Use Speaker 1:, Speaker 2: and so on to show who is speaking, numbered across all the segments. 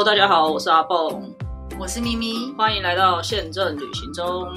Speaker 1: Hello，大家好，我是阿蹦，
Speaker 2: 我是咪咪，
Speaker 1: 欢迎来到宪政旅行中。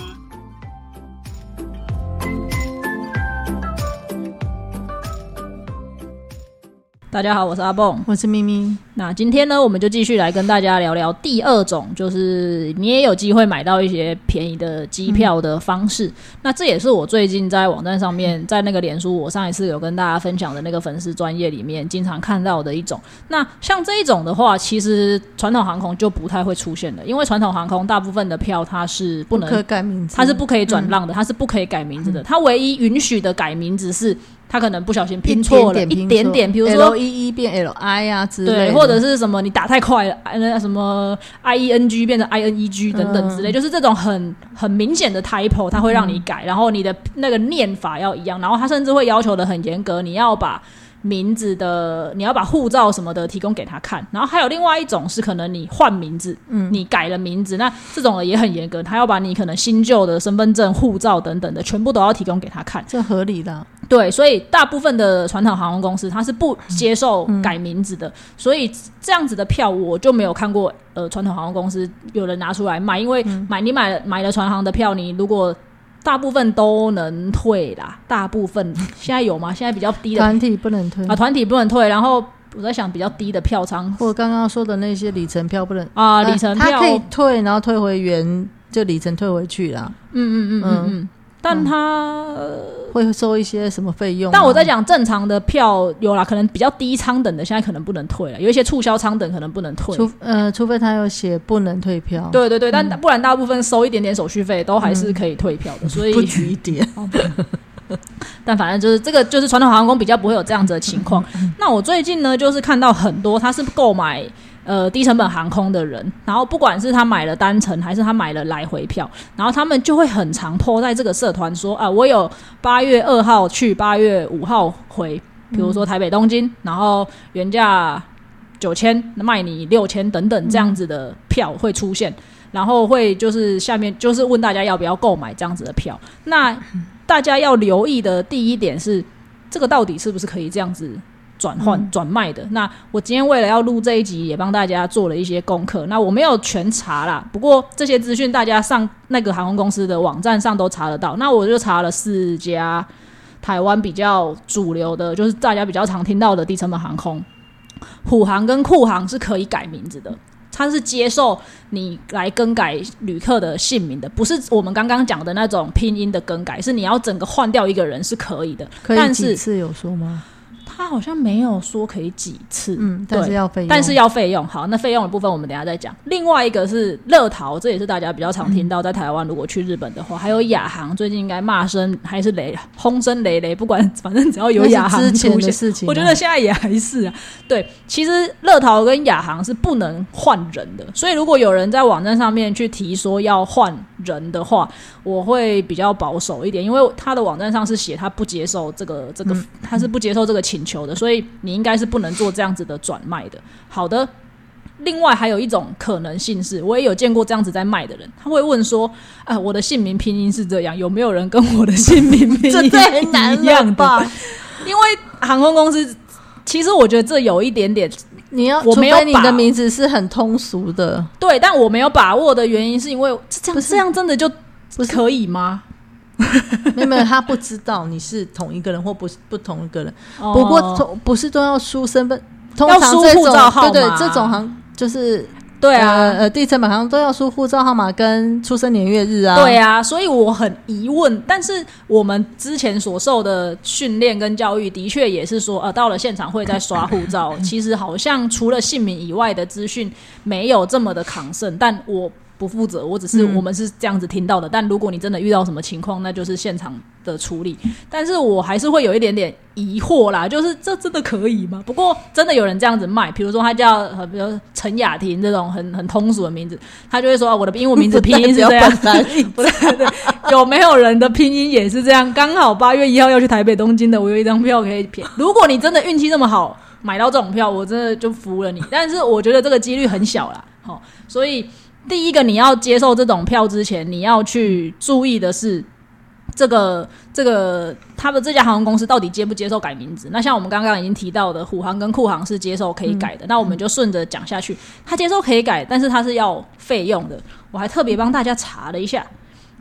Speaker 1: 大家好，我是阿蹦，
Speaker 2: 我是咪咪。
Speaker 1: 那今天呢，我们就继续来跟大家聊聊第二种，就是你也有机会买到一些便宜的机票的方式。那这也是我最近在网站上面，在那个脸书，我上一次有跟大家分享的那个粉丝专业里面，经常看到的一种。那像这一种的话，其实传统航空就不太会出现的，因为传统航空大部分的票它是不能
Speaker 2: 改名字，
Speaker 1: 它是不可以转让的，它是不可以改名字的。它唯一允许的改名字是。他可能不小心拼错了一点点，比如说
Speaker 2: L E E 变 L I 啊之类，
Speaker 1: 对，或者是什么你打太快了，那什么 I E N G 变成 I N E G 等等之类，就是这种很很明显的 typo，它会让你改，然后你的那个念法要一样，然后他甚至会要求的很严格，你要把。名字的，你要把护照什么的提供给他看，然后还有另外一种是可能你换名字，嗯，你改了名字，那这种的也很严格，他要把你可能新旧的身份证、护照等等的全部都要提供给他看，
Speaker 2: 这合理的。
Speaker 1: 对，所以大部分的传统航空公司它是不接受改名字的，所以这样子的票我就没有看过，呃，传统航空公司有人拿出来卖，因为买你买买了船航的票，你如果大部分都能退啦，大部分现在有吗？现在比较低的
Speaker 2: 团体不能退
Speaker 1: 啊，团体不能退。然后我在想，比较低的票仓，
Speaker 2: 或刚刚说的那些里程票不能
Speaker 1: 啊，里程票
Speaker 2: 可以退，然后退回原，就里程退回去啦。
Speaker 1: 嗯嗯嗯嗯嗯。但他
Speaker 2: 会收一些什么费用？
Speaker 1: 但我在讲正常的票有啦，可能比较低舱等的，现在可能不能退了。有一些促销舱等可能不能退，
Speaker 2: 除呃，除非他有写不能退票。
Speaker 1: 对对对，但不然大部分收一点点手续费都还是可以退票的。所以
Speaker 2: 不举一点。
Speaker 1: 但反正就是这个，就是传统航空比较不会有这样子的情况。那我最近呢，就是看到很多他是购买。呃，低成本航空的人，然后不管是他买了单程还是他买了来回票，然后他们就会很常泼在这个社团说啊，我有八月二号去，八月五号回，比如说台北东京，然后原价九千卖你六千等等这样子的票会出现，然后会就是下面就是问大家要不要购买这样子的票。那大家要留意的第一点是，这个到底是不是可以这样子？转换转卖的那我今天为了要录这一集，也帮大家做了一些功课。那我没有全查啦，不过这些资讯大家上那个航空公司的网站上都查得到。那我就查了四家台湾比较主流的，就是大家比较常听到的低成本航空，虎航跟酷航是可以改名字的，它是接受你来更改旅客的姓名的，不是我们刚刚讲的那种拼音的更改，是你要整个换掉一个人是可以的。
Speaker 2: 可以几次有说吗？
Speaker 1: 他好像没有说可以几次，
Speaker 2: 嗯，但是要费，
Speaker 1: 但是要费用。好，那费用的部分我们等下再讲。另外一个是乐淘，这也是大家比较常听到，在台湾如果去日本的话，还有亚航，最近应该骂声还是雷轰声雷雷，不管 反正只要有亚航出现，
Speaker 2: 事情，
Speaker 1: 我觉得现在也还是啊。对，其实乐淘跟亚航是不能换人的，所以如果有人在网站上面去提说要换人的话，我会比较保守一点，因为他的网站上是写他不接受这个这个，他是不接受这个请。求的，所以你应该是不能做这样子的转卖的。好的，另外还有一种可能性是，我也有见过这样子在卖的人，他会问说：“啊，我的姓名拼音是这样，有没有人跟我的姓名拼音一样的？”因为航空公司，其实我觉得这有一点点，
Speaker 2: 你要我没有你的名字是很通俗的，
Speaker 1: 对，但我没有把握的原因是因为这样这样真的就不可以吗？
Speaker 2: 没有没有，他不知道你是同一个人或不是不同一个人。不过同不是都要输身份，通常
Speaker 1: 这种照号。
Speaker 2: 对对，这种行就是
Speaker 1: 对啊，
Speaker 2: 呃，地层本行都要输护照号码跟出生年月日啊。
Speaker 1: 对啊，所以我很疑问。但是我们之前所受的训练跟教育，的确也是说，呃，到了现场会在刷护照。其实好像除了姓名以外的资讯，没有这么的抗盛。但我。不负责，我只是我们是这样子听到的。但如果你真的遇到什么情况，那就是现场的处理。但是我还是会有一点点疑惑啦，就是这真的可以吗？不过真的有人这样子卖，比如说他叫比如陈雅婷这种很很通俗的名字，他就会说我的英文名字拼音是这样。不对对，有没有人的拼音也是这样？刚好八月一号要去台北东京的，我有一张票可以骗。如果你真的运气这么好买到这种票，我真的就服了你。但是我觉得这个几率很小啦。好，所以。第一个，你要接受这种票之前，你要去注意的是，这个这个他们这家航空公司到底接不接受改名字？那像我们刚刚已经提到的，虎航跟库航是接受可以改的。那我们就顺着讲下去，他接受可以改，但是他是要费用的。我还特别帮大家查了一下，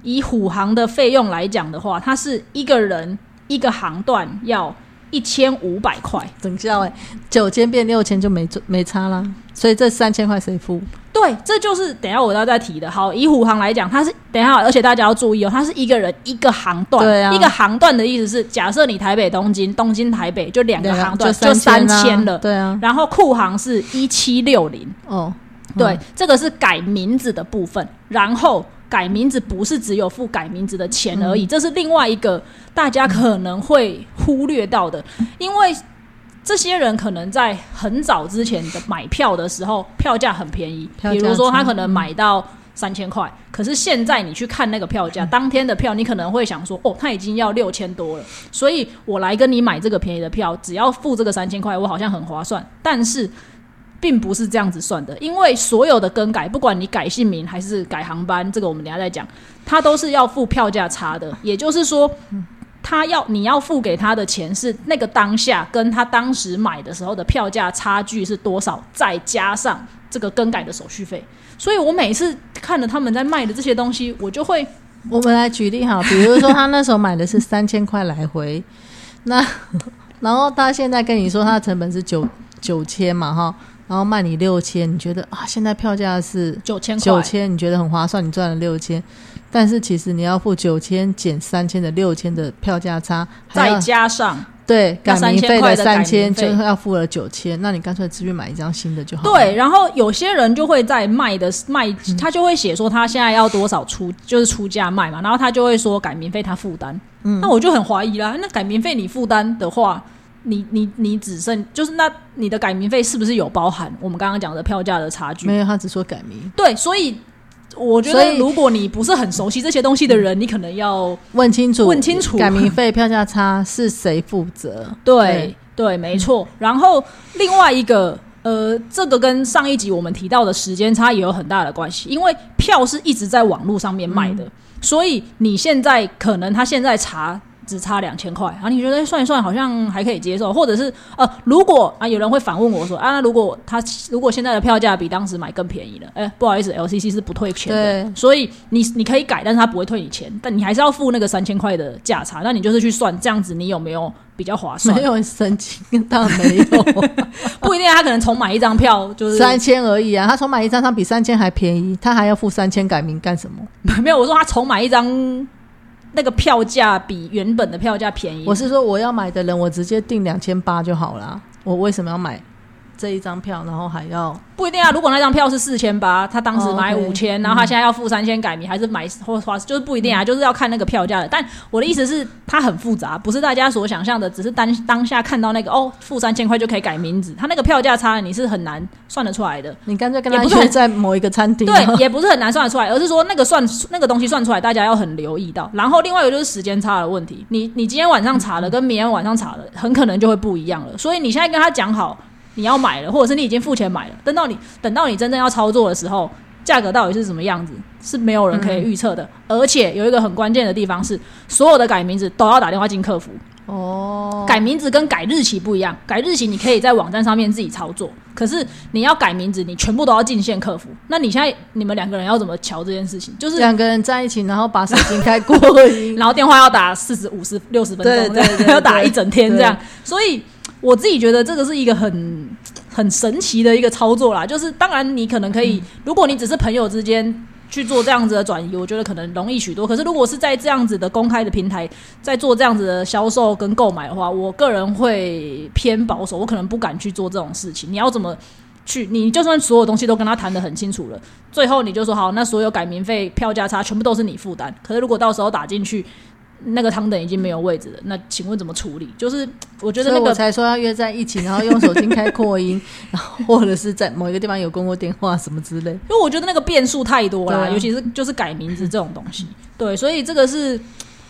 Speaker 1: 以虎航的费用来讲的话，它是一个人一个航段要一千五百块。
Speaker 2: 等下哎，九千变六千就没没差啦。所以这三千块谁付？
Speaker 1: 对，这就是等下我要再提的。好，以虎航来讲，它是等下，而且大家要注意哦，它是一个人一个航段，
Speaker 2: 对啊，
Speaker 1: 一个航段的意思是，假设你台北东京，东京台北就两个航段，
Speaker 2: 就
Speaker 1: 三千了，
Speaker 2: 对啊。
Speaker 1: 然后库航是一七六零，
Speaker 2: 哦，
Speaker 1: 对，这个是改名字的部分。然后改名字不是只有付改名字的钱而已，这是另外一个大家可能会忽略到的，因为。这些人可能在很早之前的买票的时候，票价很便宜，比如说他可能买到三千块，可是现在你去看那个票价，当天的票，你可能会想说，哦，他已经要六千多了，所以我来跟你买这个便宜的票，只要付这个三千块，我好像很划算。但是并不是这样子算的，因为所有的更改，不管你改姓名还是改航班，这个我们等下再讲，它都是要付票价差的，也就是说。他要你要付给他的钱是那个当下跟他当时买的时候的票价差距是多少，再加上这个更改的手续费。所以我每次看着他们在卖的这些东西，我就会
Speaker 2: 我们来举例哈，比如说他那时候买的是三千块来回，那然后他现在跟你说他的成本是九九千嘛哈，然后卖你六千，你觉得啊现在票价是
Speaker 1: 九千
Speaker 2: 九千，你觉得很划算，你赚了六千。但是其实你要付九千减三千的六千的票价差，
Speaker 1: 再加上
Speaker 2: 对改名
Speaker 1: 费
Speaker 2: 的三千，就要付了九千。那你干脆直接买一张新的就好。
Speaker 1: 对，然后有些人就会在卖的卖，他就会写说他现在要多少出，就是出价卖嘛。然后他就会说改名费他负担。嗯，那我就很怀疑啦。那改名费你负担的话，你你你只剩就是那你的改名费是不是有包含我们刚刚讲的票价的差距？
Speaker 2: 没有，他只说改名。
Speaker 1: 对，所以。我觉得，如果你不是很熟悉这些东西的人，你可能要
Speaker 2: 问清楚，
Speaker 1: 问清楚
Speaker 2: 改名费、票价差是谁负责？
Speaker 1: 对对，没错。然后另外一个，呃，这个跟上一集我们提到的时间差也有很大的关系，因为票是一直在网络上面卖的，所以你现在可能他现在查。只差两千块啊？你觉得算一算好像还可以接受，或者是呃，如果啊，有人会反问我说啊，那如果他如果现在的票价比当时买更便宜了，哎，不好意思，LCC 是不退钱的，所以你你可以改，但是他不会退你钱，但你还是要付那个三千块的价差。那你就是去算这样子，你有没有比较划算？
Speaker 2: 没有神经，当然没有，
Speaker 1: 不一定，他可能重买一张票就是
Speaker 2: 三千而已啊，他重买一张，他比三千还便宜，他还要付三千改名干什么？
Speaker 1: 没有，我说他重买一张。那个票价比原本的票价便宜。
Speaker 2: 我是说，我要买的人，我直接订两千八就好了。我为什么要买？这一张票，然后还要
Speaker 1: 不一定啊。如果那张票是四千八，他当时买五千，然后他现在要付三千改名，还是买或花，就是不一定啊。就是要看那个票价的。但我的意思是，它很复杂，不是大家所想象的，只是当当下看到那个哦，付三千块就可以改名字，他那个票价差你是很难算得出来的。
Speaker 2: 你干脆跟他约在某一个餐厅，
Speaker 1: 对，也不是很难算得出来，而是说那个算那个东西算出来，大家要很留意到。然后另外一个就是时间差的问题，你你今天晚上查的跟明天晚上查的，很可能就会不一样了。所以你现在跟他讲好。你要买了，或者是你已经付钱买了，等到你等到你真正要操作的时候，价格到底是什么样子，是没有人可以预测的。而且有一个很关键的地方是，所有的改名字都要打电话进客服。哦，改名字跟改日期不一样，改日期你可以在网站上面自己操作，可是你要改名字，你全部都要进线客服。那你现在你们两个人要怎么瞧这件事情？就是
Speaker 2: 两个人在一起，然后把手机开过音，
Speaker 1: 然后电话要打四十五十六十分钟，
Speaker 2: 对，
Speaker 1: 要打一整天这样，所以。我自己觉得这个是一个很很神奇的一个操作啦，就是当然你可能可以，如果你只是朋友之间去做这样子的转移，我觉得可能容易许多。可是如果是在这样子的公开的平台在做这样子的销售跟购买的话，我个人会偏保守，我可能不敢去做这种事情。你要怎么去？你就算所有东西都跟他谈的很清楚了，最后你就说好，那所有改名费、票价差全部都是你负担。可是如果到时候打进去。那个汤等已经没有位置了，那请问怎么处理？就是我觉得那个
Speaker 2: 我才说要约在一起，然后用手机开扩音，然后或者是在某一个地方有公共电话什么之类。因
Speaker 1: 为我觉得那个变数太多了，尤其是就是改名字这种东西。对，所以这个是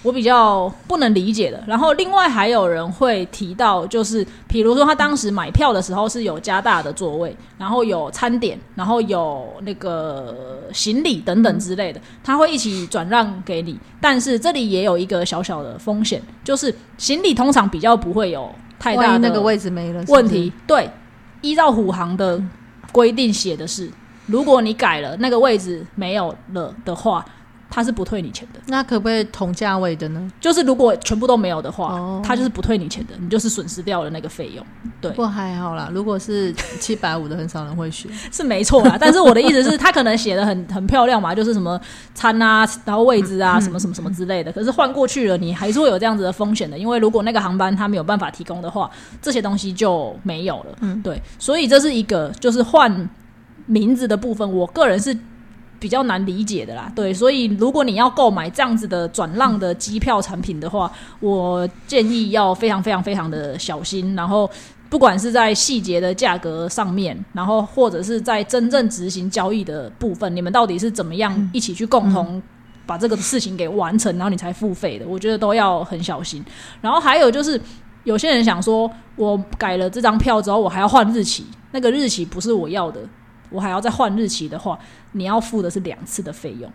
Speaker 1: 我比较不能理解的。然后另外还有人会提到，就是比如说他当时买票的时候是有加大的座位，然后有餐点，然后有那个行李等等之类的，他会一起转让给你。但是这里也有一个小小的风险，就是行李通常比较不会有太大
Speaker 2: 那个位置没了
Speaker 1: 问题。对，依照虎航的规定写的是，如果你改了那个位置没有了的话。他是不退你钱的，
Speaker 2: 那可不可以同价位的呢？
Speaker 1: 就是如果全部都没有的话，他就是不退你钱的，你就是损失掉了那个费用。对，
Speaker 2: 不过还好啦，如果是七百五的，很少人会选，
Speaker 1: 是没错啦。但是我的意思是，他可能写的很 很漂亮嘛，就是什么餐啊，然后位置啊，什么什么什么之类的。可是换过去了，你还是会有这样子的风险的，因为如果那个航班他没有办法提供的话，这些东西就没有了。嗯，对，所以这是一个就是换名字的部分，我个人是。比较难理解的啦，对，所以如果你要购买这样子的转让的机票产品的话，我建议要非常非常非常的小心。然后，不管是在细节的价格上面，然后或者是在真正执行交易的部分，你们到底是怎么样一起去共同把这个事情给完成，然后你才付费的，我觉得都要很小心。然后还有就是，有些人想说，我改了这张票之后，我还要换日期，那个日期不是我要的。我还要再换日期的话，你要付的是两次的费用，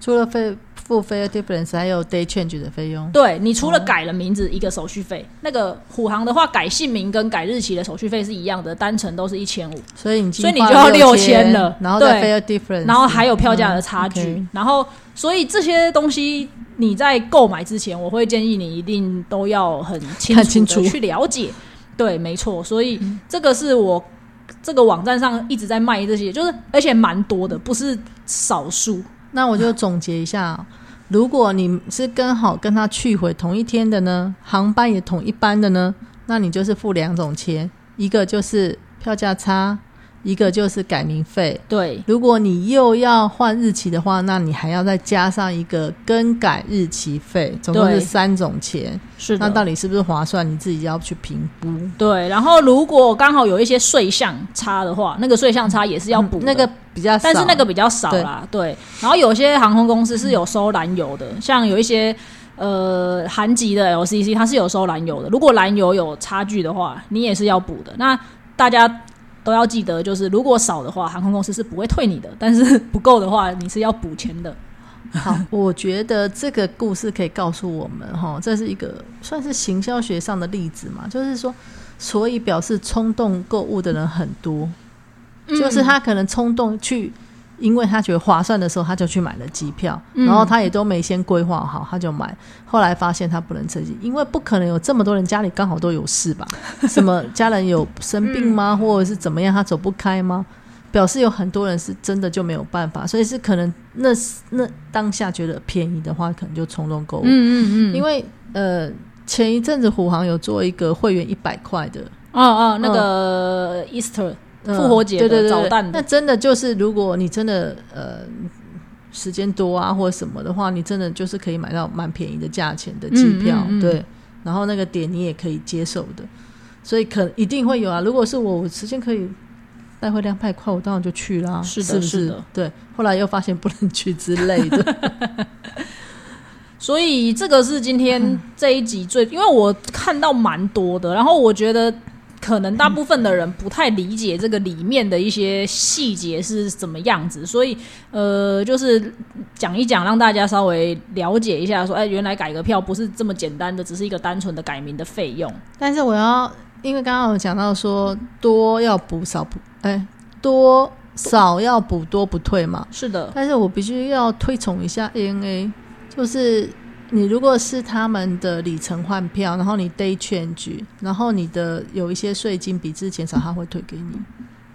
Speaker 2: 除了费付费 difference，还有 day change 的费用。
Speaker 1: 对你除了改了名字一个手续费，那个虎航的话改姓名跟改日期的手续费是一样的，单程都是一千五，
Speaker 2: 所以你
Speaker 1: 所以你就要
Speaker 2: 六
Speaker 1: 千了，
Speaker 2: 然后再 f difference，
Speaker 1: 然后还有票价的差距，然后所以这些东西你在购买之前，我会建议你一定都要很清楚的去了解。对，没错，所以这个是我。这个网站上一直在卖这些，就是而且蛮多的，不是少数。
Speaker 2: 那我就总结一下：如果你是刚好跟他去回同一天的呢，航班也同一班的呢，那你就是付两种钱，一个就是票价差。一个就是改名费，
Speaker 1: 对。
Speaker 2: 如果你又要换日期的话，那你还要再加上一个更改日期费，总共是三种钱。
Speaker 1: 是，
Speaker 2: 那到底是不是划算？你自己要去评估。
Speaker 1: 对。然后如果刚好有一些税项差的话，那个税项差也是要补。
Speaker 2: 那个比较，
Speaker 1: 但是那个比较少啦。对。然后有些航空公司是有收燃油的，像有一些呃韩籍的 LCC，它是有收燃油的。如果燃油有差距的话，你也是要补的。那大家。都要记得，就是如果少的话，航空公司是不会退你的；但是不够的话，你是要补钱的。
Speaker 2: 好，我觉得这个故事可以告诉我们，哈，这是一个算是行销学上的例子嘛，就是说，所以表示冲动购物的人很多，就是他可能冲动去。因为他觉得划算的时候，他就去买了机票，然后他也都没先规划好，他就买。后来发现他不能自己，因为不可能有这么多人家里刚好都有事吧？什么家人有生病吗？或者是怎么样？他走不开吗？表示有很多人是真的就没有办法，所以是可能那那当下觉得便宜的话，可能就冲动购物。嗯嗯嗯。因为呃，前一阵子虎航有做一个会员一百块的，
Speaker 1: 哦哦，那个 Easter。复活节的早蛋，
Speaker 2: 那真的就是，如果你真的呃时间多啊，或者什么的话，你真的就是可以买到蛮便宜的价钱的机票，对。然后那个点你也可以接受的，所以可一定会有啊。如果是我，我时间可以带回两百块，我当然就去啦。
Speaker 1: 是的，
Speaker 2: 是
Speaker 1: 的，
Speaker 2: 对。后来又发现不能去之类的，
Speaker 1: 所以这个是今天这一集最，因为我看到蛮多的，然后我觉得。可能大部分的人不太理解这个里面的一些细节是怎么样子，所以呃，就是讲一讲，让大家稍微了解一下，说，哎，原来改革票不是这么简单的，只是一个单纯的改名的费用。
Speaker 2: 但是我要，因为刚刚有讲到说多要补少补，哎，多少要补多不退嘛，
Speaker 1: 是的。
Speaker 2: 但是我必须要推崇一下 ANA，就是。你如果是他们的里程换票，然后你 day change，然后你的有一些税金比之前少，他会退给你。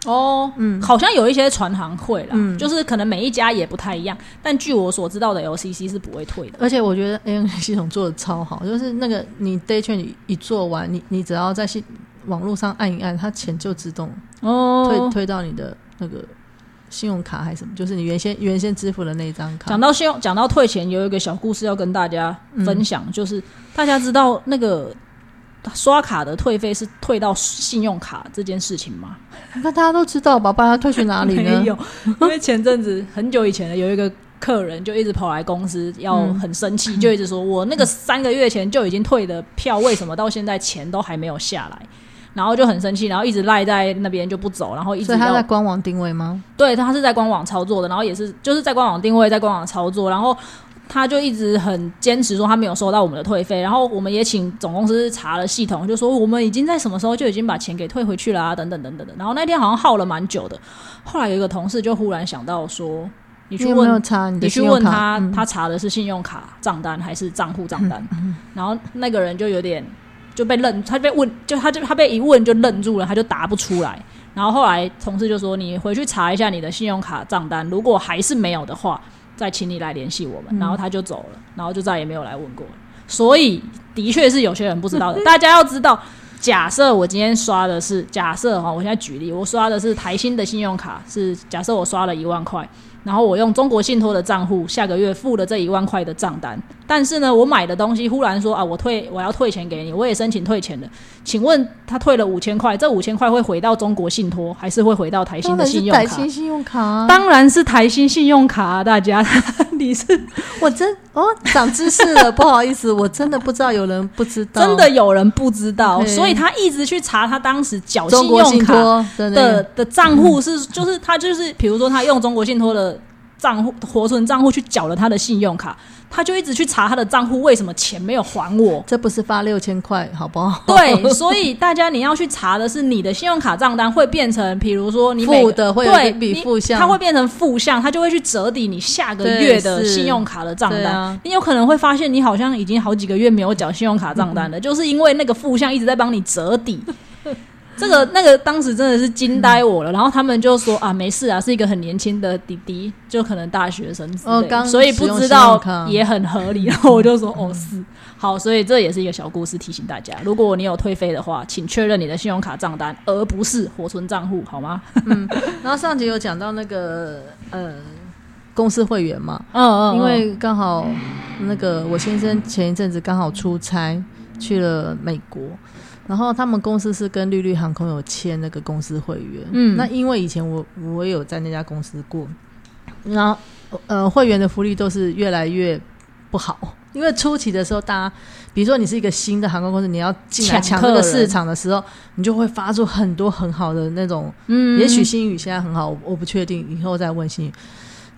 Speaker 1: 哦，嗯，好像有一些船行会啦，就是可能每一家也不太一样，但据我所知道的 LCC 是不会退的。
Speaker 2: 而且我觉得 ANA 系统做的超好，就是那个你 day change 一做完，你你只要在系网络上按一按，它钱就自动哦退推到你的那个。信用卡还是什么？就是你原先原先支付的那一张卡。
Speaker 1: 讲到信用，讲到退钱，有一个小故事要跟大家分享，就是大家知道那个刷卡的退费是退到信用卡这件事情吗？
Speaker 2: 那大家都知道吧？把它退去哪里
Speaker 1: 呢？没有，因为前阵子很久以前的有一个客人就一直跑来公司，要很生气，就一直说我那个三个月前就已经退的票，为什么到现在钱都还没有下来？然后就很生气，然后一直赖在那边就不走，然后一直
Speaker 2: 所以他在官网定位吗？
Speaker 1: 对，他是在官网操作的，然后也是就是在官网定位，在官网操作，然后他就一直很坚持说他没有收到我们的退费，然后我们也请总公司查了系统，就说我们已经在什么时候就已经把钱给退回去了啊，等等等等的。然后那天好像耗了蛮久的，后来有一个同事就忽然想到说，你去问。
Speaker 2: 查你
Speaker 1: 你去问他，
Speaker 2: 嗯
Speaker 1: 他查的是信用卡账单还是账户账单？然后那个人就有点就被愣，他被问，就他就他被一问就愣住了，他就答不出来。然后后来同事就说：“你回去查一下你的信用卡账单，如果还是没有的话，再请你来联系我们。”然后他就走了，然后就再也没有来问过了。所以的确是有些人不知道的，大家要知道。假设我今天刷的是假设哈，我现在举例，我刷的是台新的信用卡，是假设我刷了一万块，然后我用中国信托的账户下个月付了这一万块的账单，但是呢，我买的东西忽然说啊，我退我要退钱给你，我也申请退钱了，请问他退了五千块，这五千块会回到中国信托，还是会回到台新的信用卡？
Speaker 2: 台新信用卡啊。
Speaker 1: 当然是台新信用卡、啊，大家，你是
Speaker 2: 我真哦长知识了，不好意思，我真的不知道有人不知道，
Speaker 1: 真的有人不知道，所以他一直去查他当时缴信用卡
Speaker 2: 托的那个
Speaker 1: 的的账户是，就是他就是，比如说他用中国信托的账户活存账户去缴了他的信用卡，他就一直去查他的账户为什么钱没有还我。
Speaker 2: 这不是发六千块好不好？
Speaker 1: 对，所以大家你要去查的是你的信用卡账单会变成，比如说你每
Speaker 2: 负的会有
Speaker 1: 对
Speaker 2: 一笔
Speaker 1: 你
Speaker 2: 负项
Speaker 1: 它会变成负项，它就会去折抵你下个月的信用卡的账单。
Speaker 2: 啊
Speaker 1: 你有可能会发现，你好像已经好几个月没有缴信用卡账单了，就是因为那个负项一直在帮你折抵。这个那个当时真的是惊呆我了，然后他们就说啊，没事啊，是一个很年轻的弟弟，就可能大学生之类的
Speaker 2: 哦刚
Speaker 1: 所以不知道也很合理。然后我就说哦是好，所以这也是一个小故事，提醒大家，如果你有退费的话，请确认你的信用卡账单，而不是活存账户，好吗？
Speaker 2: 然后上集有讲到那个呃公司会员嘛，
Speaker 1: 嗯嗯，
Speaker 2: 因为刚好那个我先生前一阵子刚好出差去了美国，然后他们公司是跟绿绿航空有签那个公司会员，
Speaker 1: 嗯
Speaker 2: 那因为以前我我也有在那家公司过，然后呃会员的福利都是越来越不好，因为初期的时候大家。比如说，你是一个新的航空公司，你要进来抢这个市场的时候，你就会发出很多很好的那种
Speaker 1: 嗯
Speaker 2: 也许新宇现在很好，我我不确定，以后再问新宇。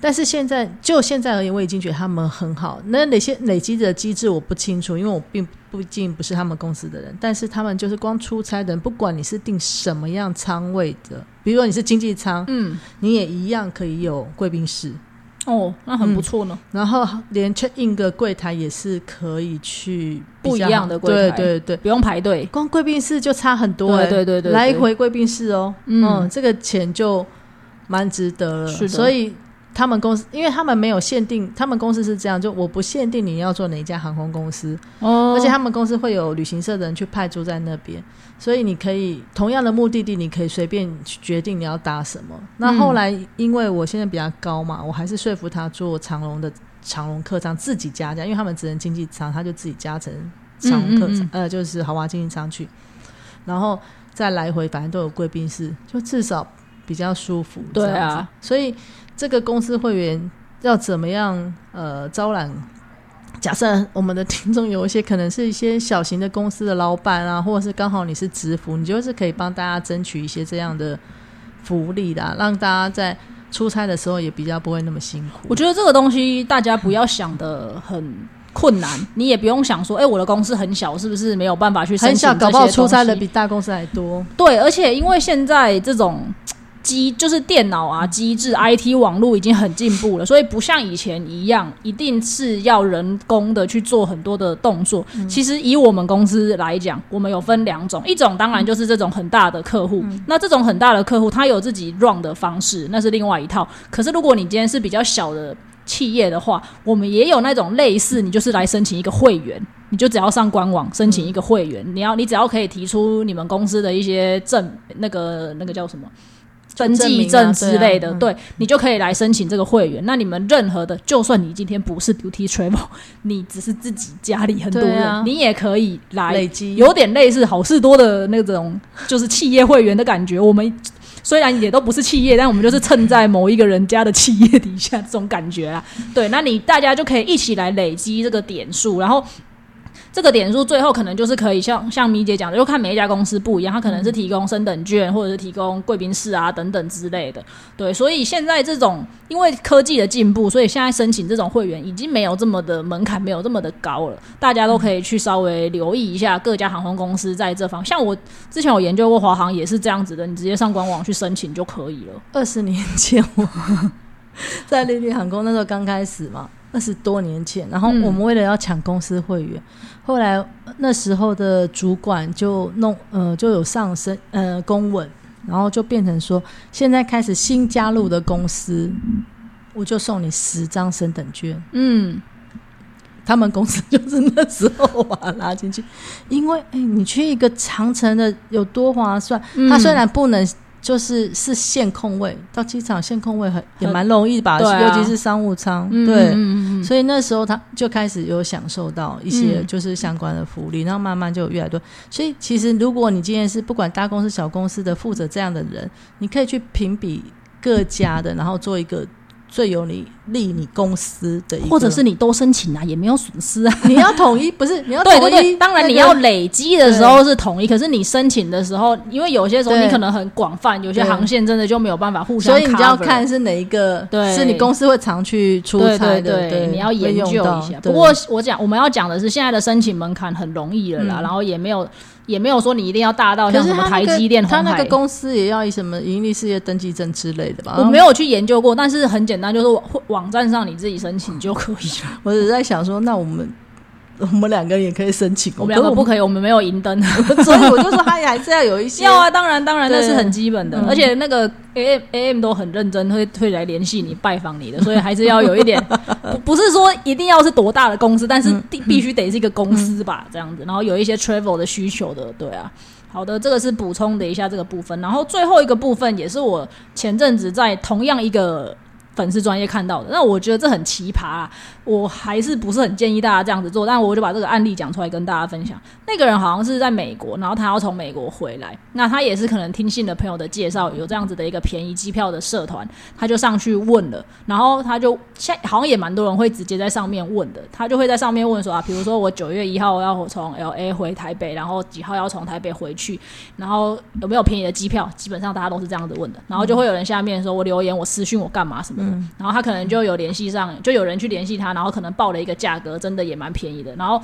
Speaker 2: 但是现在就现在而言，我已经觉得他们很好。那哪些累积的机制我不清楚，因为我并不毕竟不是他们公司的人。但是他们就是光出差的人，不管你是订什么样仓位的，比如说你是经济舱，
Speaker 1: 嗯
Speaker 2: 你也一样可以有贵宾室。
Speaker 1: 哦，那很不错呢。
Speaker 2: 然后连 check in 的柜台也是可以去
Speaker 1: 不一样的柜台
Speaker 2: 对对对，
Speaker 1: 不用排队。
Speaker 2: 光贵宾室就差很多、欸，
Speaker 1: 对对对对对
Speaker 2: 来回贵宾室哦，
Speaker 1: 嗯
Speaker 2: 嗯，这个钱就蛮值得了。
Speaker 1: 是的
Speaker 2: 所以他们公司，因为他们没有限定，他们公司是这样，就我不限定你要做哪一家航空公司，
Speaker 1: 哦。
Speaker 2: 而且他们公司会有旅行社的人去派驻在那边，所以你可以同样的目的地，你可以随便去决定你要搭什么。那后来因为我现在比较高嘛，我还是说服他做长龙的长龙客舱自己加价，因为他们只能经济舱，他就自己加成长龙客舱，
Speaker 1: 嗯嗯。
Speaker 2: 呃，就是豪华经济舱去，然后再来回，反正都有贵宾室，就至少比较舒服。
Speaker 1: 对啊，
Speaker 2: 所以这个公司会员要怎么样呃招揽？假设我们的听众有一些可能是一些小型的公司的老板啊，或者是刚好你是职服，你就是可以帮大家争取一些这样的福利的，让大家在出差的时候也比较不会那么辛苦。
Speaker 1: 我觉得这个东西大家不要想的很困难，你也不用想说，哎、我的公司很小，是不是没有办法去申
Speaker 2: 很小，搞不好出差的比大公司还多。
Speaker 1: 对，而且因为现在这种机就是电脑啊、机制、IT 网络已经很进步了，所以不像以前一样，一定是要人工的去做很多的动作。其实以我们公司来讲，我们有分两种，一种当然就是这种很大的客户，那这种很大的客户，他有自己 run 的方式，那是另外一套。可是如果你今天是比较小的。企业的话，我们也有那种类似，你就是来申请一个会员，你就只要上官网申请一个会员，你要你只要可以提出你们公司的一些证，那个那个叫什么？登记
Speaker 2: 证
Speaker 1: 之类的，
Speaker 2: 对
Speaker 1: 你就可以来申请这个会员。那你们任何的，就算你今天不是 duty travel，你只是自己家里很多人，
Speaker 2: 啊
Speaker 1: 你也可以来
Speaker 2: 累积
Speaker 1: 有点类似好事多的那种，就是企业会员的感觉。我们 虽然也都不是企业，但我们就是蹭在某一个人家的企业底下，这种感觉啊。对，那你大家就可以一起来累积这个点数，然后。这个点数最后可能就是可以像像米姐讲的，就看每一家公司不一样，它可能是提供升等券，或者是提供贵宾室啊等等之类的。对，所以现在这种因为科技的进步，所以现在申请这种会员已经没有这么的门槛，没有这么的高了。大家都可以去稍微留意一下各家航空公司在这方。像我之前有研究过华航，也是这样子的，你直接上官网去申请就可以了。
Speaker 2: 二十年前我 在丽丽航空那时候刚开始嘛。二十多年前，然后我们为了要抢公司会员，后来那时候的主管就弄呃就有上升呃公文，然后就变成说，现在开始新加入的公司，我就送你十张升等券。嗯，他们公司就是那时候把它拉进去，因为哎，你去一个长城的有多划算？它虽然不能。就是是限空位，到机场限空位很也蛮容易吧，尤其是商务舱。对，所以那时候他就开始有享受到一些就是相关的福利，然后慢慢就有越来越多。所以其实如果你今天是不管大公司小公司的负责这样的人，你可以去评比各家的，然后做一个。最有利利你公司的，
Speaker 1: 或者是你都申请啊，也没有损失啊。
Speaker 2: 你要统一不是？你要
Speaker 1: 对对对，当然你要累积的时候是统一，可是你申请的时候，因为有些时候你可能很广泛，有些航线真的就没有办法互相，
Speaker 2: 所以你就要看是哪一个，
Speaker 1: 对，
Speaker 2: 是你公司会常去出差的，对，
Speaker 1: 你要研究一下。不过我讲我们要讲的是，现在的申请门槛很容易了啦，然后也没有。也没有说你一定要大到像什么台积电、
Speaker 2: 他那个公司也要以什么盈利事业登记证之类的吧？
Speaker 1: 我没有去研究过，但是很简单，就是网站上你自己申请就可以了。
Speaker 2: 我只是在想说，那我们。我们两个人也可以申请，
Speaker 1: 我们两个不可以，我们没有银灯，
Speaker 2: 所以我就说他也还是要有一些。
Speaker 1: 要啊，当然当然，那是很基本的，而且那个 A M A M 都很认真，会会来联系你拜访你的，所以还是要有一点，不是说一定要是多大的公司，但是必必须得是一个公司吧，这样子，然后有一些 travel 的需求的，对啊。好的，这个是补充的一下这个部分，然后最后一个部分也是我前阵子在同样一个。粉丝专业看到的，那我觉得这很奇葩啊！我还是不是很建议大家这样子做，但我就把这个案例讲出来跟大家分享。那个人好像是在美国，然后他要从美国回来，那他也是可能听信了朋友的介绍，有这样子的一个便宜机票的社团，他就上去问了，然后他就现好像也蛮多人会直接在上面问的，他就会在上面问说啊，比如说我九月一号要从 L A 回台北，然后几号要从台北回去，然后有没有便宜的机票？基本上大家都是这样子问的，然后就会有人下面说我留言，我私讯我干嘛什么。然后他可能就有联系上，就有人去联系他，然后可能报了一个价格，真的也蛮便宜的。然后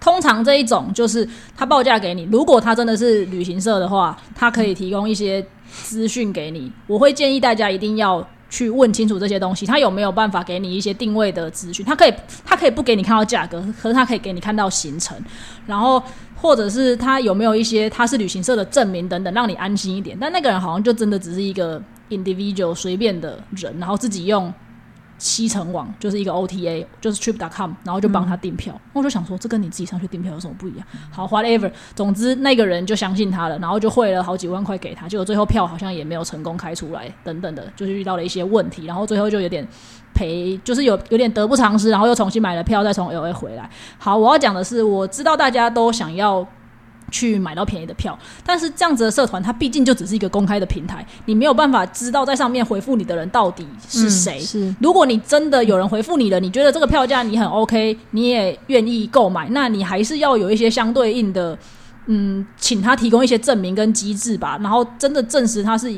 Speaker 1: 通常这一种就是他报价给你，如果他真的是旅行社的话，他可以提供一些资讯给你。我会建议大家一定要去问清楚这些东西，他有没有办法给你一些定位的资讯？他可以，他可以不给你看到价格，可是他可以给你看到行程，然后或者是他有没有一些他是旅行社的证明等等，让你安心一点。但那个人好像就真的只是一个。Individual 随便的人，然后自己用七成网，就是一个 OTA，就是 trip.com，然后就帮他订票。我就想说，这跟你自己上去订票有什么不一样？好，whatever，总之那个人就相信他了，然后就汇了好几万块给他，结果最后票好像也没有成功开出来，等等的，就是遇到了一些问题，然后最后就有点赔，就是有有点得不偿失，然后又重新买了票，再从 LA 回来。好，我要讲的是，我知道大家都想要。去买到便宜的票，但是这样子的社团，它毕竟就只是一个公开的平台，你没有办法知道在上面回复你的人到底是谁。
Speaker 2: 是，
Speaker 1: 如果你真的有人回复你了，你觉得这个票价你很 OK，你也愿意购买，那你还是要有一些相对应的，嗯，请他提供一些证明跟机制吧，然后真的证实他是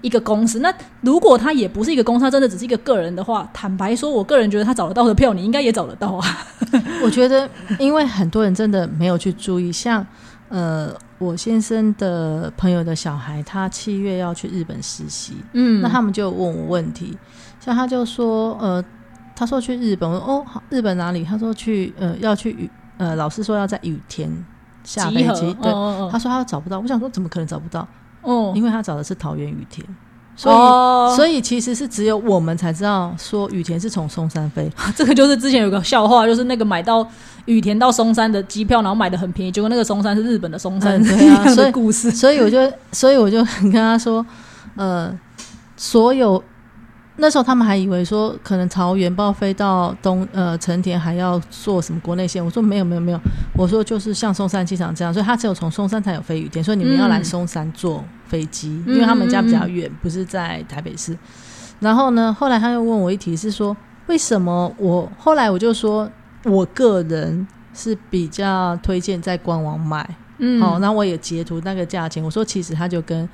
Speaker 1: 一个公司。那如果他也不是一个公司，他真的只是一个个人的话，坦白说，我个人觉得他找得到的票，你应该也找得到啊。
Speaker 2: 我觉得，因为很多人真的没有去注意，像。呃，我先生的朋友的小孩，他七月要去日本实习，嗯，那他们就问我问题，像他就说，呃，他说去日本，哦，日本哪里？他说去，呃，要去雨，呃，老师说要在雨田下飞机，对，他说他找不到，我想说怎么可能找不到？哦，因为他找的是桃园雨田。所以，所以其实是只有我们才知道说雨田是从松山飞。
Speaker 1: 这个就是之前有个笑话，就是那个买到羽田到松山的机票，然后买的很便宜，结果那个松山是日本的松山，
Speaker 2: 对啊，
Speaker 1: 所以故事。
Speaker 2: 所以我就，所以我就跟他说，呃，所有那时候他们还以为说可能桃园报飞到东呃成田还要坐什么国内线，我说没有没有没有，我说就是像松山机场这样，所以他只有从松山才有飞羽田，所以你们要来松山坐飞机，因为他们家比较远，不是在台北市。然后呢，后来他又问我一题是说，为什么我后来我就说我个人是比较推荐在官网买，
Speaker 1: 嗯，
Speaker 2: 好，那我也截图那个价钱，我说其实它就跟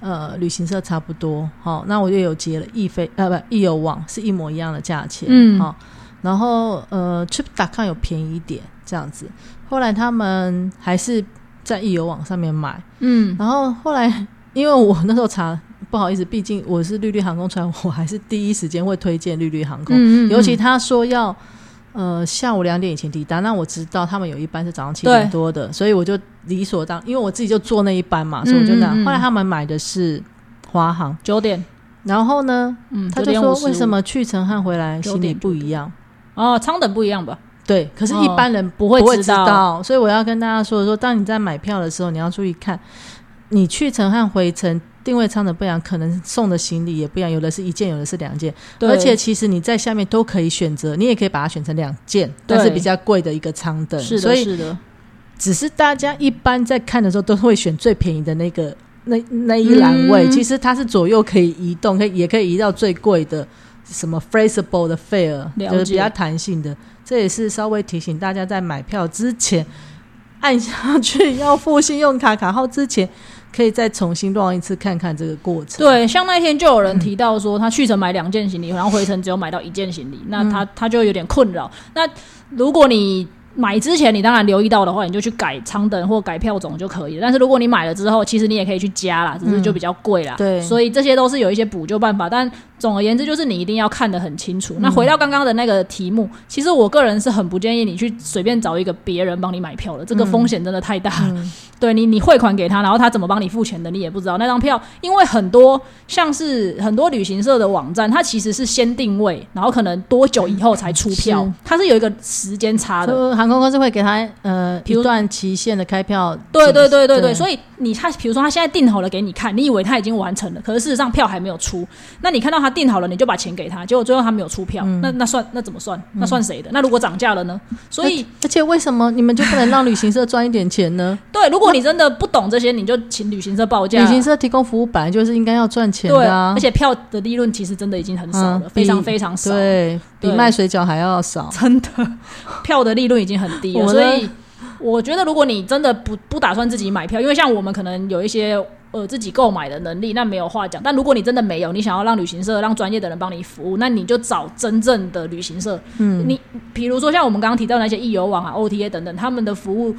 Speaker 2: 呃旅行社差不多，好，那我就有截了易飞呃不易游网是一模一样的价钱，
Speaker 1: 嗯。
Speaker 2: 好，然后呃 Trip.com 有便宜一点这样子，后来他们还是在易游网上面买，
Speaker 1: 嗯，
Speaker 2: 然后后来因为我那时候查。不好意思，毕竟我是绿绿航空船，我还是第一时间会推荐绿绿航空。
Speaker 1: 嗯嗯，
Speaker 2: 尤其他说要呃下午两点以前抵达，那我知道他们有一班是早上七点多的，所以我就理所当，因为我自己就坐那一班嘛，所以我就那样。
Speaker 1: 嗯嗯。嗯
Speaker 2: 后来他们买的是华航，
Speaker 1: 九点，
Speaker 2: 然后呢，
Speaker 1: 嗯，
Speaker 2: 他就
Speaker 1: 9点55
Speaker 2: 说为什么去程和回来
Speaker 1: 9
Speaker 2: 行李不一样？
Speaker 1: 哦，舱等不一样吧？
Speaker 2: 对，可是
Speaker 1: 哦。
Speaker 2: 一般人
Speaker 1: 不会
Speaker 2: 知
Speaker 1: 知道。
Speaker 2: 道，所以我要跟大家说说，当你在买票的时候，你要注意看，你去程和回程定位舱的不一样，可能送的行李也不一样，有的是一件，有的是两件，
Speaker 1: 对。
Speaker 2: 而且其实你在下面都可以选择，你也可以把它选成两件，
Speaker 1: 对。
Speaker 2: 但是比较贵的一个舱等，
Speaker 1: 是的，是的，
Speaker 2: 只是大家一般在看的时候都会选最便宜的那个那那一栏位，
Speaker 1: 嗯。
Speaker 2: 其实它是左右可以移动，可以也可以移到最贵的什么 flexible 的 fare，就是比较弹性的。这也是稍微提醒大家，在买票之前按下去要付信用卡卡号之前，可以再重新逛一次看看这个过程。
Speaker 1: 对，像那一天就有人提到说，他去程买两件行李，然后回程只有买到一件行李，那他他就有点困扰。那如果你买之前你当然留意到的话，你就去改舱等或改票种就可以了。但是如果你买了之后，其实你也可以去加啦，只是就比较贵啦。
Speaker 2: 对
Speaker 1: 所以这些都是有一些补救办法。但总而言之，就是你一定要看得很清楚。那回到刚刚的那个题目，其实我个人是很不建议你去随便找一个别人帮你买票的，这个风险真的太大了。对你，你汇款给他，然后他怎么帮你付钱的，你也不知道。那张票，因为很多像是很多旅行社的网站，它其实是先定位，然后可能多久以后才出票
Speaker 2: 是，
Speaker 1: 它是有一个时间差的。
Speaker 2: 就航空公司会给他呃一段期限的开票，
Speaker 1: 对对对对对，
Speaker 2: 对
Speaker 1: 所以你他比如说他现在订好了给你看，你以为他已经完成了，可是事实上票还没有出。那你看到他订好了，你就把钱给他，结果最后他没有出票，那那算那怎么算？那算谁的？那如果涨价了呢？所以
Speaker 2: 而且为什么你们就不能让旅行社赚一点钱呢？
Speaker 1: 对，如果你真的不懂这些，你就请旅行社报价。
Speaker 2: 旅行社提供服务本来就是应该要赚钱
Speaker 1: 对
Speaker 2: 的啊，
Speaker 1: 而且票的利润其实真的已经很少了，
Speaker 2: 嗯
Speaker 1: 非常非常少。
Speaker 2: 对比卖水饺还要少。
Speaker 1: 真的 票的利润已经很低了，所以我觉得如果你真的不不打算自己买票，因为像我们可能有一些呃自己购买的能力，那没有话讲。但如果你真的没有，你想要让旅行社让专业的人帮你服务，那你就找真正的旅行社。
Speaker 2: 嗯，
Speaker 1: 你比如说像我们刚刚提到那些易游网啊、OTA 等等，他们的服务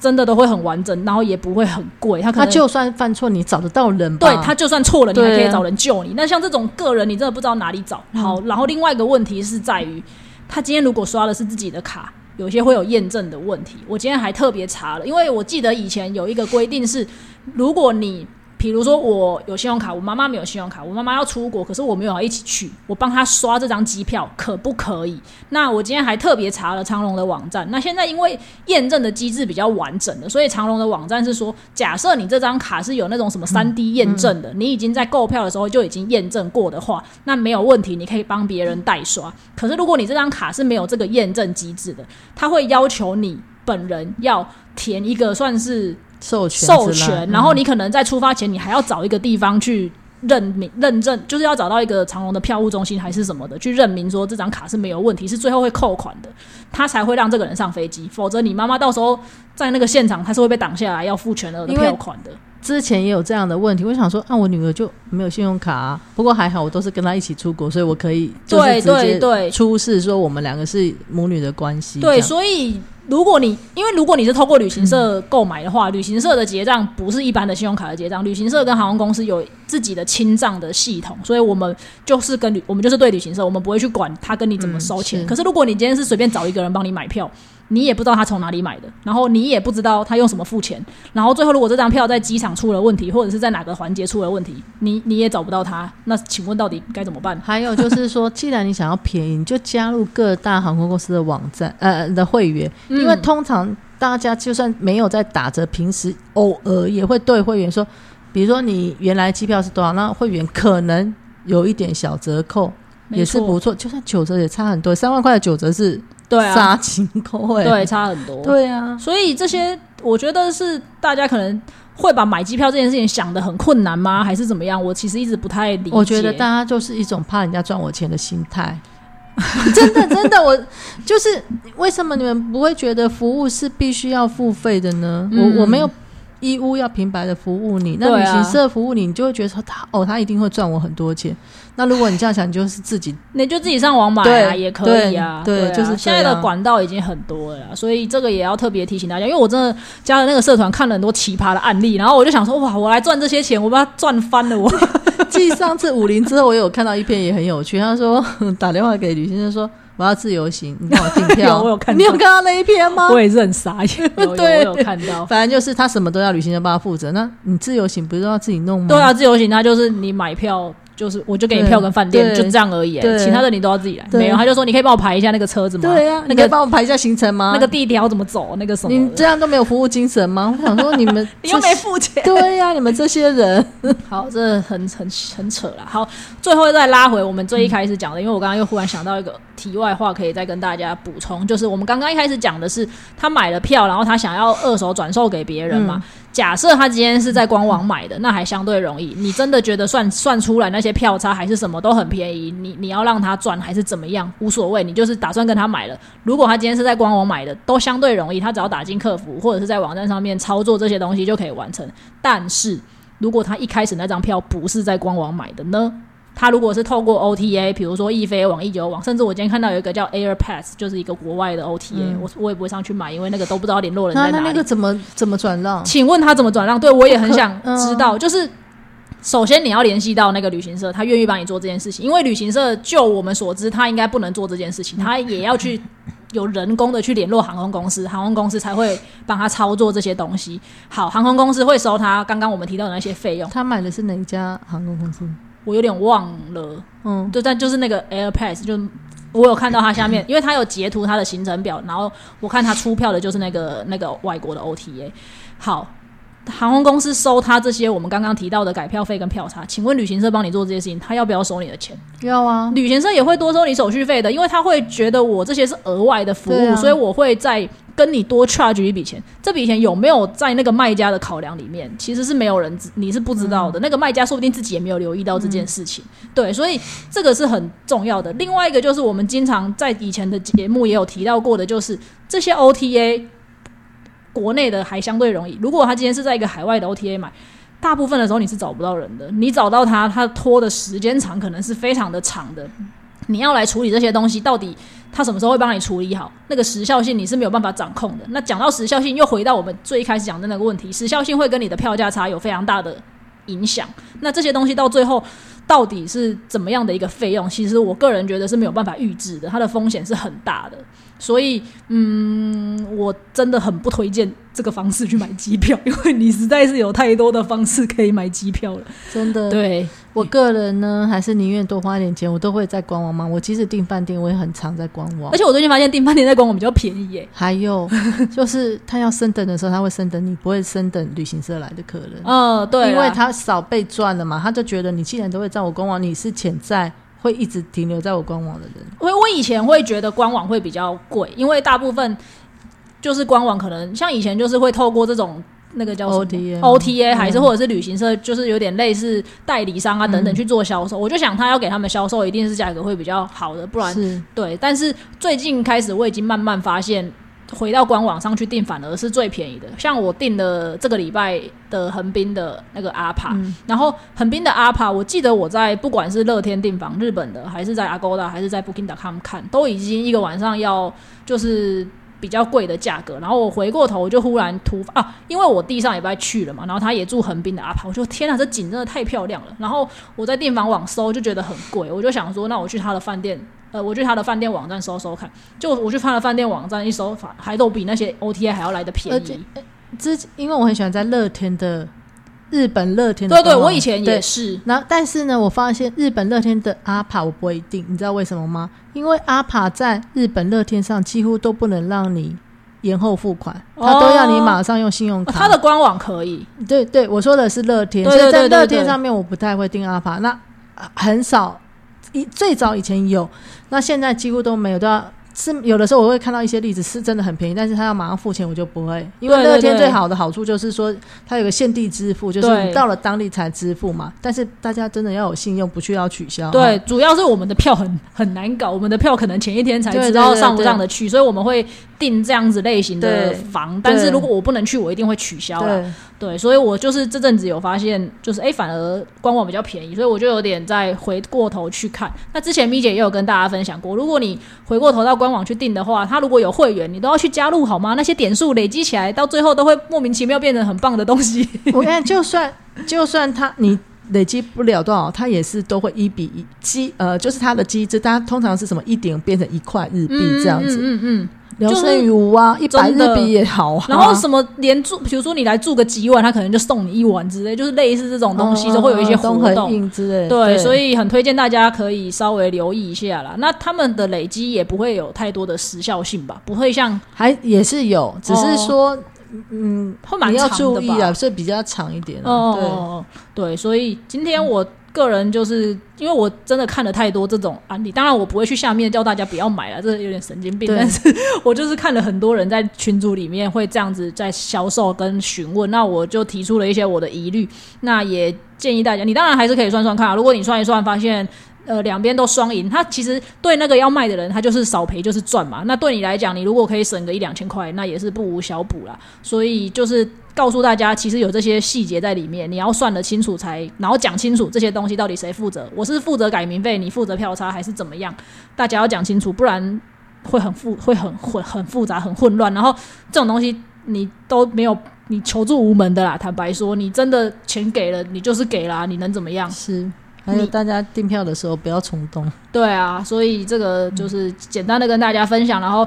Speaker 1: 真的都会很完整，然后也不会很贵。他可能
Speaker 2: 他就算犯错，你找得到人吧？
Speaker 1: 对他就算错了，你还可以找人救你。那像这种个人，你真的不知道哪里找。好，然后另外一个问题是在于，他今天如果刷的是自己的卡，有些会有验证的问题。我今天还特别查了，因为我记得以前有一个规定是，如果你比如说我有信用卡，我妈妈没有信用卡，我妈妈要出国，可是我没有要一起去，我帮她刷这张机票可不可以？那我今天还特别查了长龙的网站，那现在因为验证的机制比较完整的，所以长龙的网站是说，假设你这张卡是有那种什么三 D 验证的，你已经在购票的时候就已经验证过的话，那没有问题，你可以帮别人代刷。可是如果你这张卡是没有这个验证机制的，他会要求你本人要填一个算是
Speaker 2: 授权
Speaker 1: 授权，然后你可能在出发前，你还要找一个地方去认明认证，就是要找到一个长隆的票务中心还是什么的，去认明说这张卡是没有问题，是最后会扣款的，他才会让这个人上飞机，否则你妈妈到时候在那个现场，他是会被挡下来要付全额的票款的。
Speaker 2: 之前也有这样的问题，我想说啊，我女儿就没有信用卡、啊，不过还好我都是跟她一起出国，所以我可以就是
Speaker 1: 对
Speaker 2: 直接
Speaker 1: 对对
Speaker 2: 出示说我们两个是母女的关系。
Speaker 1: 对，所以如果你因为如果你是透过旅行社购买的话，旅行社的结账不是一般的信用卡的结账，旅行社跟航空公司有自己的清账的系统，所以我们就是跟旅我们就是对旅行社，我们不会去管他跟你怎么收钱。
Speaker 2: 嗯是
Speaker 1: 可是如果你今天是随便找一个人帮你买票，你也不知道他从哪里买的，然后你也不知道他用什么付钱，然后最后如果这张票在机场出了问题，或者是在哪个环节出了问题，你你也找不到他，那请问到底该怎么办？
Speaker 2: 还有就是说，既然你想要便宜，你就加入各大航空公司的网站呃的会员，因为
Speaker 1: 嗯
Speaker 2: 通常大家就算没有在打折，平时偶尔也会对会员说，比如说你原来机票是多少，那会员可能有一点小折扣，也是不错。就算九折也差很多，三万块的九折是
Speaker 1: 对啊，
Speaker 2: 杀青扣哎、
Speaker 1: 对，差很多。
Speaker 2: 对啊，
Speaker 1: 所以这些我觉得是大家可能会把买机票这件事情想的很困难吗？还是怎么样？我其实一直不太理解。
Speaker 2: 我觉得大家就是一种怕人家赚我钱的心态。真的，真的，我 就是为什么你们不会觉得服务是必须要付费的呢？
Speaker 1: 嗯
Speaker 2: 我我没有义务要平白的服务你，那旅行社服务你，你就会觉得说他哦，他一定会赚我很多钱。那如果你这样想，你就是自己
Speaker 1: 你就自己上网买啊，也可以啊。啊
Speaker 2: 对对就是
Speaker 1: 现在的管道已经很多了，所以这个也要特别提醒大家，因为我真的加了那个社团，看了很多奇葩的案例，然后我就想说，哇，我来赚这些钱，我把它赚翻了我。
Speaker 2: 继上次五零之后，我有看到一篇也很有趣，他说 打电话给旅行社说我要自由行，你帮我订票。
Speaker 1: 有我有看到
Speaker 2: 你有看到那一篇吗？
Speaker 1: 我也是很傻眼，
Speaker 2: 对
Speaker 1: 我有看到。
Speaker 2: 反正就是他什么都要旅行社帮他负责，那你自由行不是都要自己弄吗？
Speaker 1: 对啊，自由行他就是你买票，就是我就给你票跟饭店，就这样而已、
Speaker 2: 对
Speaker 1: 其他的你都要自己来。没有，他就说你可以帮我排一下那个车子吗？
Speaker 2: 对啊，你可以
Speaker 1: 那个
Speaker 2: 帮我排一下行程吗？
Speaker 1: 那个地点要怎么走，那个什么，
Speaker 2: 你这样都没有服务精神吗？我想说你们
Speaker 1: 你又没付钱。
Speaker 2: 对呀、你们这些人，
Speaker 1: 好，这很很很扯了。好，最后再拉回我们最一开始讲的，因为我刚刚又忽然想到一个题外话，可以再跟大家补充，就是我们刚刚一开始讲的是他买了票，然后他想要二手转售给别人嘛。假设他今天是在官网买的，那还相对容易。你真的觉得算算出来那些票差还是什么都很便宜，你你要让他赚还是怎么样，无所谓，你就是打算跟他买了。如果他今天是在官网买的，都相对容易，他只要打进客服或者是在网站上面操作这些东西就可以完成。但是如果他一开始那张票不是在官网买的呢？他如果是透过 OTA，比如说易飞网、易游网，甚至我今天看到有一个叫 AirPass，就是一个国外的 OTA，、我我也不会上去买，因为那个都不知道联络人在哪里。
Speaker 2: 那那那个怎么怎么转让？
Speaker 1: 请问他怎么转让？对我也很想
Speaker 2: 嗯
Speaker 1: 知道。就是首先你要联系到那个旅行社，他愿意帮你做这件事情，因为旅行社就我们所知，他应该不能做这件事情，他也要去有人工的去联络航空公司，航空公司才会帮他操作这些东西。好，航空公司会收他刚刚我们提到的那些费用，
Speaker 2: 他买的是哪一家航空公司？
Speaker 1: 我有点忘了。
Speaker 2: 嗯，
Speaker 1: 就但就是那个 AirPass，就我有看到它下面，因为他有截图它的行程表，然后我看他出票的就是那个那个外国的 OTA。好，航空公司收他这些我们刚刚提到的改票费跟票差，请问旅行社帮你做这些事情，他要不要收你的钱？
Speaker 2: 要啊，
Speaker 1: 旅行社也会多收你手续费的，因为他会觉得我这些是额外的服务，
Speaker 2: 啊
Speaker 1: 所以我会再跟你多 charge 一笔钱。这笔钱有没有在那个卖家的考量里面？其实是没有人知，你是不知道的。那个卖家说不定自己也没有留意到这件事情。对，所以这个是很重要的。另外一个就是我们经常在以前的节目也有提到过的，就是这些 OTA 国内的还相对容易。如果他今天是在一个海外的 OTA 买，大部分的时候你是找不到人的。你找到他，他拖的时间长，可能是非常的长的。你要来处理这些东西，到底他什么时候会帮你处理好？那个时效性你是没有办法掌控的。那讲到时效性，又回到我们最一开始讲的那个问题，时效性会跟你的票价差有非常大的影响。那这些东西到最后到底是怎么样的一个费用？其实我个人觉得是没有办法预知的，它的风险是很大的。所以，嗯，我真的很不推荐这个方式去买机票，因为你实在是有太多的方式可以买机票了。
Speaker 2: 真的。
Speaker 1: 对，
Speaker 2: 我个人呢，还是宁愿多花一点钱，我都会在官网买。我即使订饭店，我也很常在官网
Speaker 1: 而。且我最近发现订饭店在官网比较便宜耶。
Speaker 2: 还有 就是，他要升等的时候，他会升等你，不会升等旅行社来的客人。
Speaker 1: 嗯，对，
Speaker 2: 因为他少被赚了嘛，他就觉得你既然都会在我官网，你是潜在会一直停留在我官网的人。
Speaker 1: 因为我以前会觉得官网会比较贵，因为大部分就是官网可能像以前就是会透过这种那个叫什么
Speaker 2: OTA
Speaker 1: OTA
Speaker 2: 嗯
Speaker 1: 还是或者是旅行社，就是有点类似代理商啊等等去做销售。我就想他要给他们销售，一定是价格会比较好的，不然
Speaker 2: 是
Speaker 1: 对。但是最近开始，我已经慢慢发现。回到官网上去订，反而是最便宜的。像我订的这个礼拜的横滨的那个阿帕，
Speaker 2: 嗯
Speaker 1: 然后横滨的阿帕，我记得我在不管是乐天订房日本的，还是在 Agoda，还是在 Booking.com 看，都已经一个晚上要就是比较贵的价格。然后我回过头，我就忽然突发啊，因为我弟上礼拜去了嘛，然后他也住横滨的阿帕，我就天啊，这景真的太漂亮了。然后我在订房网搜就觉得很贵，我就想说，那我去他的饭店。呃，我去他的饭店网站搜搜看，就我去他的饭店网站一搜，反还都比那些 OTA 还要来的便宜。
Speaker 2: 之因为我很喜欢在乐天的日本乐天的
Speaker 1: 对对，我以前也是。
Speaker 2: 然后，但是呢，我发现日本乐天的阿帕我不会订，你知道为什么吗？因为阿帕在日本乐天上几乎都不能让你延后付款，他都要你马上用信用卡。
Speaker 1: 哦他的官网可以，
Speaker 2: 对对，我说的是乐天，所以在乐天上面我不太会订阿帕。那很少，一最早以前有，那现在几乎都没有，都要。是有的时候我会看到一些例子是真的很便宜，但是他要马上付钱，我就不会。因为乐天最好的好处就是说，它有个限地支付，就是你到了当地才支付嘛。但是大家真的要有信用，不去要取消。
Speaker 1: 对，，主要是我们的票很很难搞，我们的票可能前一天才知道上不上得去，所以我们会订这样子类型的
Speaker 2: 对
Speaker 1: 房。但是如果我不能去，我一定会取消啦。
Speaker 2: 对，
Speaker 1: 所以我就是这阵子有发现，就是哎、诶反而官网比较便宜，所以我就有点在回过头去看。那之前咪姐也有跟大家分享过，如果你回过头到官网去订的话，它如果有会员，你都要去加入好吗？那些点数累积起来，到最后都会莫名其妙变成很棒的东西。
Speaker 2: 我看就算就算它你累积不了多少，它也是都会一比一机呃，就是它的机制，它通常是什么一点变成一块日币这样子，
Speaker 1: 嗯嗯嗯。
Speaker 2: 聊胜于无啊，一百日币也好啊。
Speaker 1: 然后什么连住，比如说你来住个几晚，他可能就送你一晚之类，就是类似这种东西
Speaker 2: 嗯
Speaker 1: 都会有一些
Speaker 2: 都很
Speaker 1: 活动。
Speaker 2: 之类。
Speaker 1: 对，所
Speaker 2: 以
Speaker 1: 以很推荐大家可以稍微留意一下啦。那他们的累积也不会有太多的时效性吧？不会像
Speaker 2: 还也是有，只是说。嗯，
Speaker 1: 会蛮
Speaker 2: 要？注意啊，所以比较长一点、啊。
Speaker 1: 哦
Speaker 2: 对，
Speaker 1: 哦哦，对，所以今天我个人就是因为我真的看了太多这种案例，当然我不会去下面叫大家不要买了，这有点神经病。但是我就是看了很多人在群组里面会这样子在销售跟询问，那我就提出了一些我的疑虑，那也建议大家，你当然还是可以算算看啊。如果你算一算发现。呃，两边都双赢，他其实对那个要卖的人，他就是少赔就是赚嘛。那对你来讲，你如果可以省个一两千块，那也是不无小补啦。所以就是告诉大家，其实有这些细节在里面，你要算得清楚才，然后讲清楚这些东西到底谁负责。我是负责改名费，你负责票差还是怎么样？大家要讲清楚，不然会很复会很混很复杂很混乱。然后这种东西你都没有，你求助无门的啦。坦白说，你真的钱给了，你就是给啦，你能怎么样？
Speaker 2: 是。还有大家订票的时候不要冲动。
Speaker 1: 对啊，所以这个就是简单的跟大家分享，然后。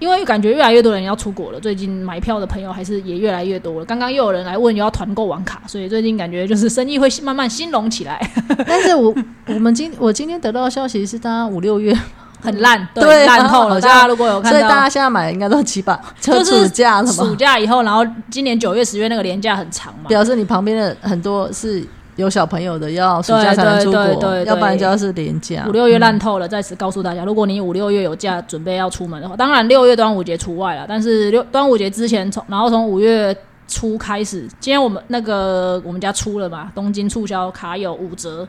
Speaker 1: 因为感觉越来越多人要出国了，最近买票的朋友还是也越来越多了。刚刚又有人来问要团购网卡，所以最近感觉就是生意会慢慢兴隆起来。
Speaker 2: 但是我我们今我今天得到的消息是，大家五六月，
Speaker 1: 很烂，
Speaker 2: 对
Speaker 1: 烂透了。大家如果有看到
Speaker 2: 所以大家现在买的应该都七八，
Speaker 1: 就是
Speaker 2: 暑假了
Speaker 1: 暑，假以后，然后今年九月、十月那个年假很长嘛，
Speaker 2: 表示你旁边的很多是有小朋友的，要暑假才能出国，
Speaker 1: 对对对对
Speaker 2: 要不然就要是廉价。
Speaker 1: 五六月烂透了。在此告诉大家，如果你五六月有假准备要出门的话，当然六月端午节除外了。但是六端午节之前从，然后从五月初开始，今天我们那个我们家出了嘛，东京促销卡有五折。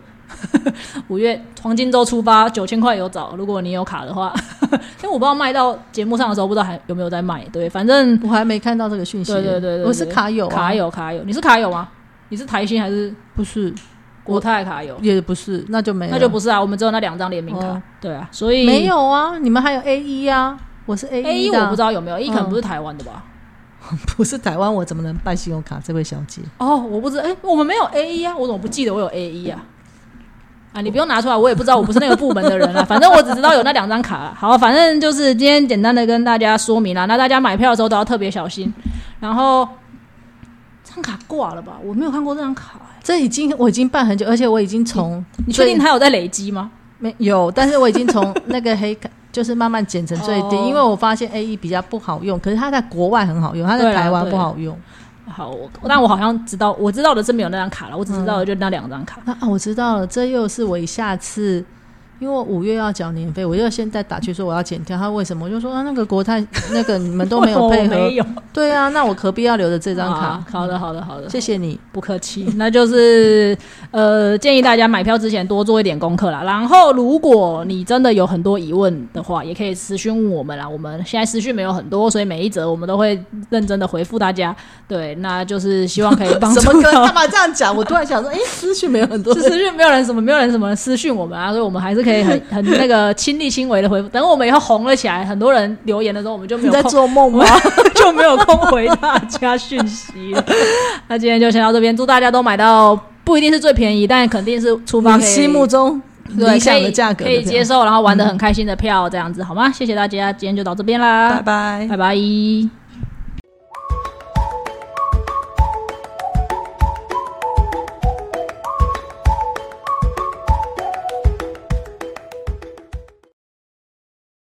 Speaker 1: 五月黄金周出发，九千块有找，如果你有卡的话，因为我不知道卖到节目上的时候，不知道还有没有在卖。对，反正
Speaker 2: 我还没看到这个讯息。
Speaker 1: 对对对
Speaker 2: 我是卡友、啊，
Speaker 1: 卡友卡友，你是卡友吗？你是台新还是
Speaker 2: 不是，
Speaker 1: 国泰卡有？
Speaker 2: 也不是，那就没有，
Speaker 1: 那就不是啊，我们只有那两张联名卡。
Speaker 2: 哦
Speaker 1: 对啊，所以
Speaker 2: 没有啊。你们还有 A 一啊，我是 A
Speaker 1: A 一
Speaker 2: 的
Speaker 1: 我不知道有没有，A 一可能
Speaker 2: 嗯
Speaker 1: 不是台湾的吧？
Speaker 2: 不是台湾，我怎么能办信用卡？这位小姐，
Speaker 1: 哦，我不知道，哎、我们没有 A 一啊，我怎么不记得我有 A 一啊？啊，你不用拿出来，我也不知道，我不是那个部门的人啊。反正我只知道有那两张卡啦。好，反正就是今天简单的跟大家说明啦。那大家买票的时候都要特别小心。然后这张卡挂了吧？我没有看过这张卡、欸，
Speaker 2: 这已经我已经办很久，而且我已经从
Speaker 1: 你确定他有在累积吗？
Speaker 2: 没有，但是我已经从那个黑卡就是慢慢减成最低，
Speaker 1: 哦
Speaker 2: 因为我发现 A E 比较不好用，可是它在国外很好用，它在台湾不好用。
Speaker 1: 好，我但我好像知道，我知道的是没有那张卡了，我只知道的就那两张卡。
Speaker 2: 那啊，我知道了，这又是我下次，因为我五月要缴年费，我就现在打去说我要减掉，他为什么？我就说啊，那个国泰那个你们都没有配合，
Speaker 1: 没有
Speaker 2: 对啊，那我何必要留着这张卡
Speaker 1: 啊？好的，好的，好的，
Speaker 2: 谢谢你。
Speaker 1: 不客气，那就是呃，建议大家买票之前多做一点功课啦。然后，如果你真的有很多疑问的话，也可以私讯问我们啦。我们现在私讯没有很多，所以每一则我们都会认真的回复大家。对，那就是希望可以帮助
Speaker 2: 什 么歌？干嘛这样讲？我突然想说，哎，私讯没有很多
Speaker 1: 是私讯没有人什么没有人什么私讯我们啊，所以我们还是可以很很那个亲力亲为的回复。等我们以后红了起来，很多人留言的时候，我们就没有在
Speaker 2: 做梦吗？
Speaker 1: 就没有空回大家讯息了。那今天就先到这边，祝大家都买到不一定是最便宜，但肯定是出发
Speaker 2: 心目中理想的价格
Speaker 1: 可以接
Speaker 2: 受。
Speaker 1: 受，然后玩的很开心的票，这样子好吗？谢谢大家，今天就到这边啦，
Speaker 2: 拜拜
Speaker 1: 拜拜